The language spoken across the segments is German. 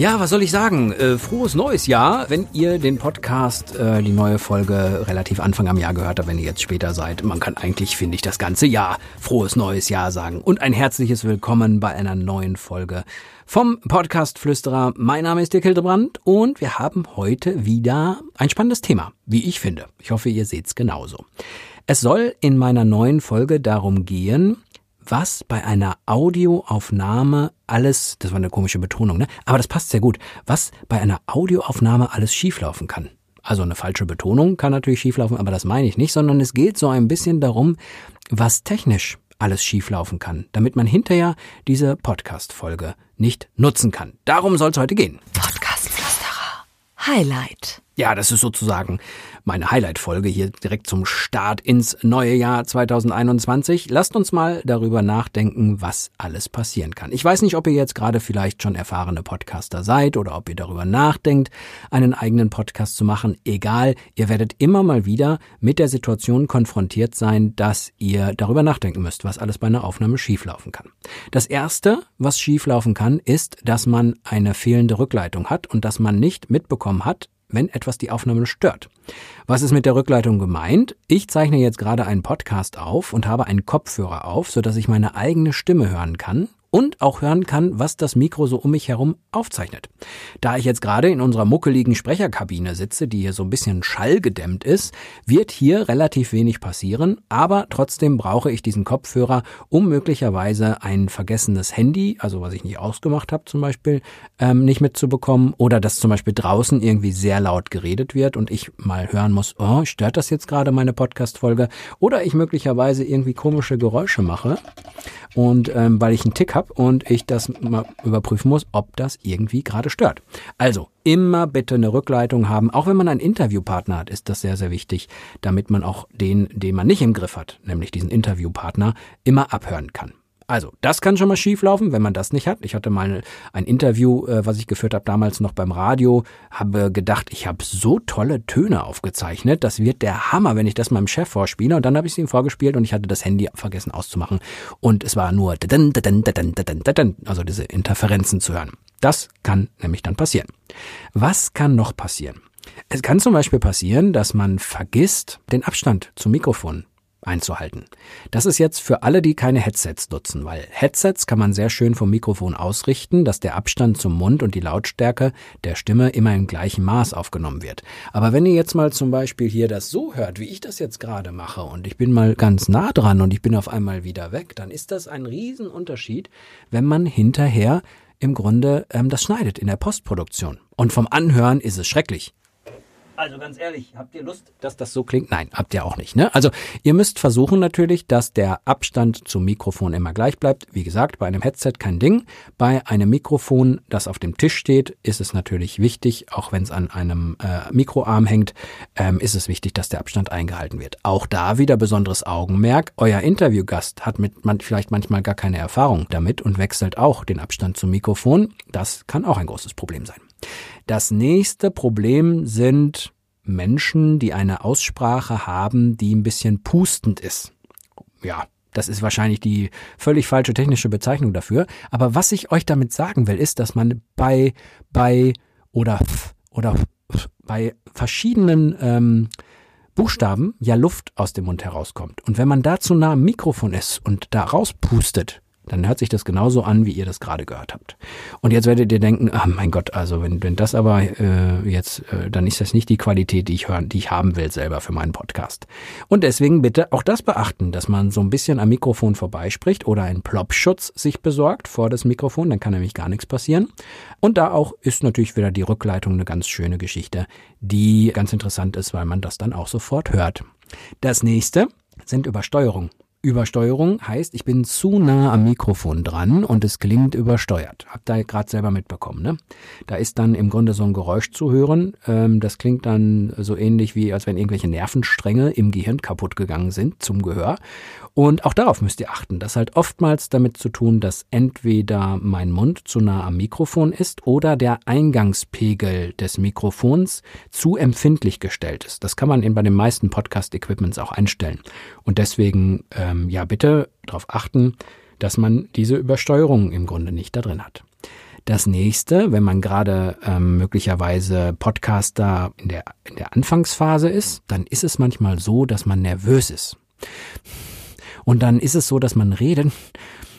Ja, was soll ich sagen? Äh, frohes neues Jahr, wenn ihr den Podcast, äh, die neue Folge relativ Anfang am Jahr gehört habt, wenn ihr jetzt später seid. Man kann eigentlich, finde ich, das ganze Jahr frohes neues Jahr sagen. Und ein herzliches Willkommen bei einer neuen Folge vom Podcast Flüsterer. Mein Name ist Dirk Hildebrand und wir haben heute wieder ein spannendes Thema, wie ich finde. Ich hoffe, ihr seht's genauso. Es soll in meiner neuen Folge darum gehen, was bei einer Audioaufnahme alles, das war eine komische Betonung, ne? Aber das passt sehr gut, was bei einer Audioaufnahme alles schieflaufen kann. Also eine falsche Betonung kann natürlich schieflaufen, aber das meine ich nicht, sondern es geht so ein bisschen darum, was technisch alles schieflaufen kann, damit man hinterher diese Podcast-Folge nicht nutzen kann. Darum soll es heute gehen. Podcast-Flüsterer. Highlight. Ja, das ist sozusagen meine Highlight-Folge hier direkt zum Start ins neue Jahr 2021. Lasst uns mal darüber nachdenken, was alles passieren kann. Ich weiß nicht, ob ihr jetzt gerade vielleicht schon erfahrene Podcaster seid oder ob ihr darüber nachdenkt, einen eigenen Podcast zu machen. Egal, ihr werdet immer mal wieder mit der Situation konfrontiert sein, dass ihr darüber nachdenken müsst, was alles bei einer Aufnahme schieflaufen kann. Das erste, was schieflaufen kann, ist, dass man eine fehlende Rückleitung hat und dass man nicht mitbekommen hat, wenn etwas die Aufnahme stört. Was ist mit der Rückleitung gemeint? Ich zeichne jetzt gerade einen Podcast auf und habe einen Kopfhörer auf, sodass ich meine eigene Stimme hören kann und auch hören kann, was das Mikro so um mich herum aufzeichnet. Da ich jetzt gerade in unserer muckeligen Sprecherkabine sitze, die hier so ein bisschen schallgedämmt ist, wird hier relativ wenig passieren, aber trotzdem brauche ich diesen Kopfhörer, um möglicherweise ein vergessenes Handy, also was ich nicht ausgemacht habe zum Beispiel, ähm, nicht mitzubekommen oder dass zum Beispiel draußen irgendwie sehr laut geredet wird und ich mal hören muss, oh, stört das jetzt gerade meine Podcast-Folge oder ich möglicherweise irgendwie komische Geräusche mache und ähm, weil ich einen Tick habe und ich das mal überprüfen muss, ob das irgendwie gerade stört. Also immer bitte eine Rückleitung haben. Auch wenn man einen Interviewpartner hat, ist das sehr, sehr wichtig, damit man auch den, den man nicht im Griff hat, nämlich diesen Interviewpartner, immer abhören kann. Also, das kann schon mal schieflaufen, wenn man das nicht hat. Ich hatte mal ein Interview, äh, was ich geführt habe, damals noch beim Radio, habe gedacht, ich habe so tolle Töne aufgezeichnet, das wird der Hammer, wenn ich das meinem Chef vorspiele. Und dann habe ich es ihm vorgespielt und ich hatte das Handy vergessen auszumachen. Und es war nur also diese Interferenzen zu hören. Das kann nämlich dann passieren. Was kann noch passieren? Es kann zum Beispiel passieren, dass man vergisst, den Abstand zum Mikrofon einzuhalten. Das ist jetzt für alle, die keine Headsets nutzen, weil Headsets kann man sehr schön vom Mikrofon ausrichten, dass der Abstand zum Mund und die Lautstärke der Stimme immer im gleichen Maß aufgenommen wird. Aber wenn ihr jetzt mal zum Beispiel hier das so hört, wie ich das jetzt gerade mache, und ich bin mal ganz nah dran und ich bin auf einmal wieder weg, dann ist das ein Riesenunterschied, wenn man hinterher im Grunde ähm, das schneidet in der Postproduktion. Und vom Anhören ist es schrecklich. Also ganz ehrlich, habt ihr Lust, dass das so klingt? Nein, habt ihr auch nicht. Ne? Also ihr müsst versuchen natürlich, dass der Abstand zum Mikrofon immer gleich bleibt. Wie gesagt, bei einem Headset kein Ding. Bei einem Mikrofon, das auf dem Tisch steht, ist es natürlich wichtig, auch wenn es an einem äh, Mikroarm hängt, ähm, ist es wichtig, dass der Abstand eingehalten wird. Auch da wieder besonderes Augenmerk. Euer Interviewgast hat mit man vielleicht manchmal gar keine Erfahrung damit und wechselt auch den Abstand zum Mikrofon. Das kann auch ein großes Problem sein. Das nächste Problem sind Menschen, die eine Aussprache haben, die ein bisschen pustend ist. Ja, das ist wahrscheinlich die völlig falsche technische Bezeichnung dafür. Aber was ich euch damit sagen will, ist, dass man bei, bei oder oder bei verschiedenen ähm, Buchstaben ja Luft aus dem Mund herauskommt. Und wenn man da zu nah am Mikrofon ist und da rauspustet, dann hört sich das genauso an, wie ihr das gerade gehört habt. Und jetzt werdet ihr denken, ah mein Gott, also wenn, wenn das aber äh, jetzt, äh, dann ist das nicht die Qualität, die ich hören, die ich haben will selber für meinen Podcast. Und deswegen bitte auch das beachten, dass man so ein bisschen am Mikrofon vorbeispricht oder einen Plopschutz sich besorgt vor das Mikrofon, dann kann nämlich gar nichts passieren. Und da auch ist natürlich wieder die Rückleitung eine ganz schöne Geschichte, die ganz interessant ist, weil man das dann auch sofort hört. Das nächste sind Übersteuerung. Übersteuerung heißt, ich bin zu nah am Mikrofon dran und es klingt übersteuert. Habt ihr gerade selber mitbekommen, ne? Da ist dann im Grunde so ein Geräusch zu hören. Ähm, das klingt dann so ähnlich wie, als wenn irgendwelche Nervenstränge im Gehirn kaputt gegangen sind zum Gehör. Und auch darauf müsst ihr achten. Das hat oftmals damit zu tun, dass entweder mein Mund zu nah am Mikrofon ist oder der Eingangspegel des Mikrofons zu empfindlich gestellt ist. Das kann man eben bei den meisten Podcast-Equipments auch einstellen. Und deswegen, ähm, ja, bitte darauf achten, dass man diese Übersteuerung im Grunde nicht da drin hat. Das nächste, wenn man gerade ähm, möglicherweise Podcaster in der, in der Anfangsphase ist, dann ist es manchmal so, dass man nervös ist. Und dann ist es so, dass man redet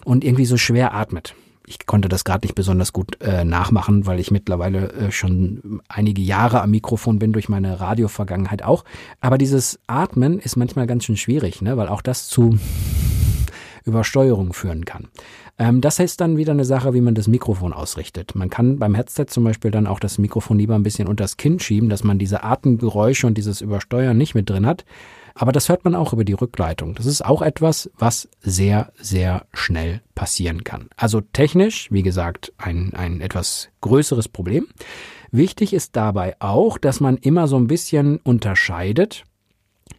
und irgendwie so schwer atmet. Ich konnte das gerade nicht besonders gut äh, nachmachen, weil ich mittlerweile äh, schon einige Jahre am Mikrofon bin durch meine Radiovergangenheit auch. Aber dieses Atmen ist manchmal ganz schön schwierig, ne? weil auch das zu Übersteuerung führen kann. Ähm, das ist dann wieder eine Sache, wie man das Mikrofon ausrichtet. Man kann beim Headset zum Beispiel dann auch das Mikrofon lieber ein bisschen unter das Kinn schieben, dass man diese Atemgeräusche und dieses Übersteuern nicht mit drin hat. Aber das hört man auch über die Rückleitung. Das ist auch etwas, was sehr, sehr schnell passieren kann. Also technisch, wie gesagt, ein, ein etwas größeres Problem. Wichtig ist dabei auch, dass man immer so ein bisschen unterscheidet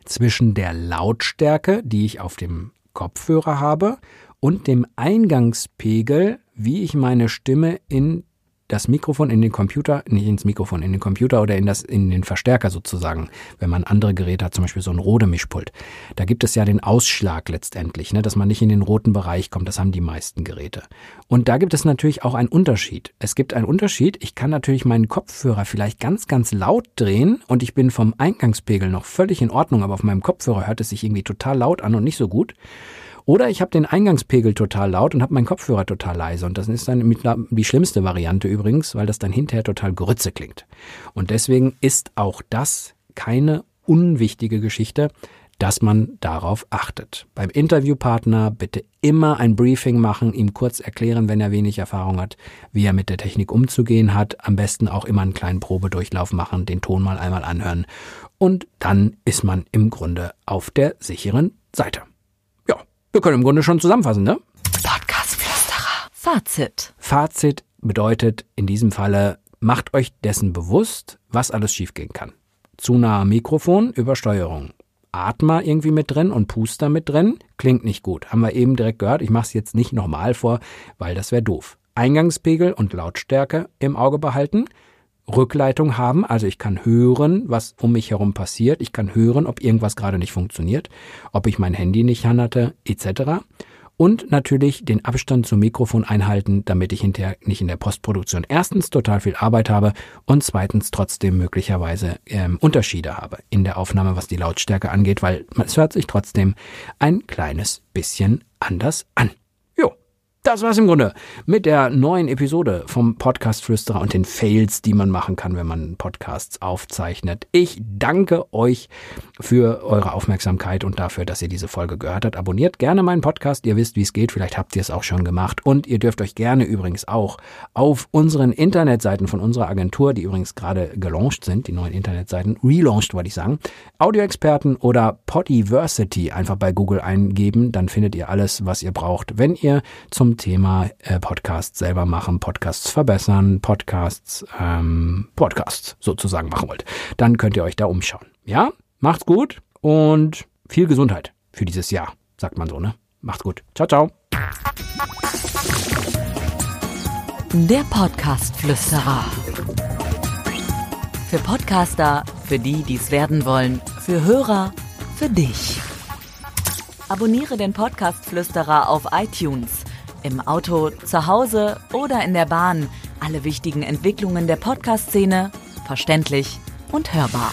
zwischen der Lautstärke, die ich auf dem Kopfhörer habe und dem Eingangspegel, wie ich meine Stimme in das Mikrofon in den Computer, nicht ins Mikrofon, in den Computer oder in das, in den Verstärker sozusagen, wenn man andere Geräte hat, zum Beispiel so ein Rode-Mischpult. Da gibt es ja den Ausschlag letztendlich, ne, dass man nicht in den roten Bereich kommt. Das haben die meisten Geräte. Und da gibt es natürlich auch einen Unterschied. Es gibt einen Unterschied. Ich kann natürlich meinen Kopfhörer vielleicht ganz, ganz laut drehen und ich bin vom Eingangspegel noch völlig in Ordnung, aber auf meinem Kopfhörer hört es sich irgendwie total laut an und nicht so gut. Oder ich habe den Eingangspegel total laut und habe meinen Kopfhörer total leise. Und das ist dann die schlimmste Variante übrigens, weil das dann hinterher total grütze klingt. Und deswegen ist auch das keine unwichtige Geschichte, dass man darauf achtet. Beim Interviewpartner bitte immer ein Briefing machen, ihm kurz erklären, wenn er wenig Erfahrung hat, wie er mit der Technik umzugehen hat. Am besten auch immer einen kleinen Probedurchlauf machen, den Ton mal einmal anhören. Und dann ist man im Grunde auf der sicheren Seite. Wir können im Grunde schon zusammenfassen, ne? Podcast-Flüsterer. Fazit. Fazit bedeutet in diesem Falle, macht euch dessen bewusst, was alles schiefgehen kann. Zu nahe Mikrofon, Übersteuerung. Atmer irgendwie mit drin und Puster mit drin, klingt nicht gut. Haben wir eben direkt gehört. Ich mache es jetzt nicht nochmal vor, weil das wäre doof. Eingangspegel und Lautstärke im Auge behalten. Rückleitung haben, also ich kann hören, was um mich herum passiert, ich kann hören, ob irgendwas gerade nicht funktioniert, ob ich mein Handy nicht hatte, etc. Und natürlich den Abstand zum Mikrofon einhalten, damit ich hinterher nicht in der Postproduktion erstens total viel Arbeit habe und zweitens trotzdem möglicherweise ähm, Unterschiede habe in der Aufnahme, was die Lautstärke angeht, weil es hört sich trotzdem ein kleines bisschen anders an. Das war's im Grunde mit der neuen Episode vom Podcast Flüsterer und den Fails, die man machen kann, wenn man Podcasts aufzeichnet. Ich danke euch für eure Aufmerksamkeit und dafür, dass ihr diese Folge gehört habt. Abonniert gerne meinen Podcast. Ihr wisst, wie es geht. Vielleicht habt ihr es auch schon gemacht. Und ihr dürft euch gerne übrigens auch auf unseren Internetseiten von unserer Agentur, die übrigens gerade gelauncht sind, die neuen Internetseiten, relaunched wollte ich sagen, Audioexperten oder Podiversity einfach bei Google eingeben. Dann findet ihr alles, was ihr braucht, wenn ihr Thema äh, Podcasts selber machen, Podcasts verbessern, Podcasts, ähm, Podcasts sozusagen machen wollt, dann könnt ihr euch da umschauen. Ja, macht's gut und viel Gesundheit für dieses Jahr, sagt man so, ne? Macht's gut. Ciao, ciao. Der Podcast-Flüsterer. Für Podcaster, für die, die es werden wollen, für Hörer, für dich. Abonniere den Podcast-Flüsterer auf iTunes im Auto, zu Hause oder in der Bahn. Alle wichtigen Entwicklungen der Podcast-Szene verständlich und hörbar.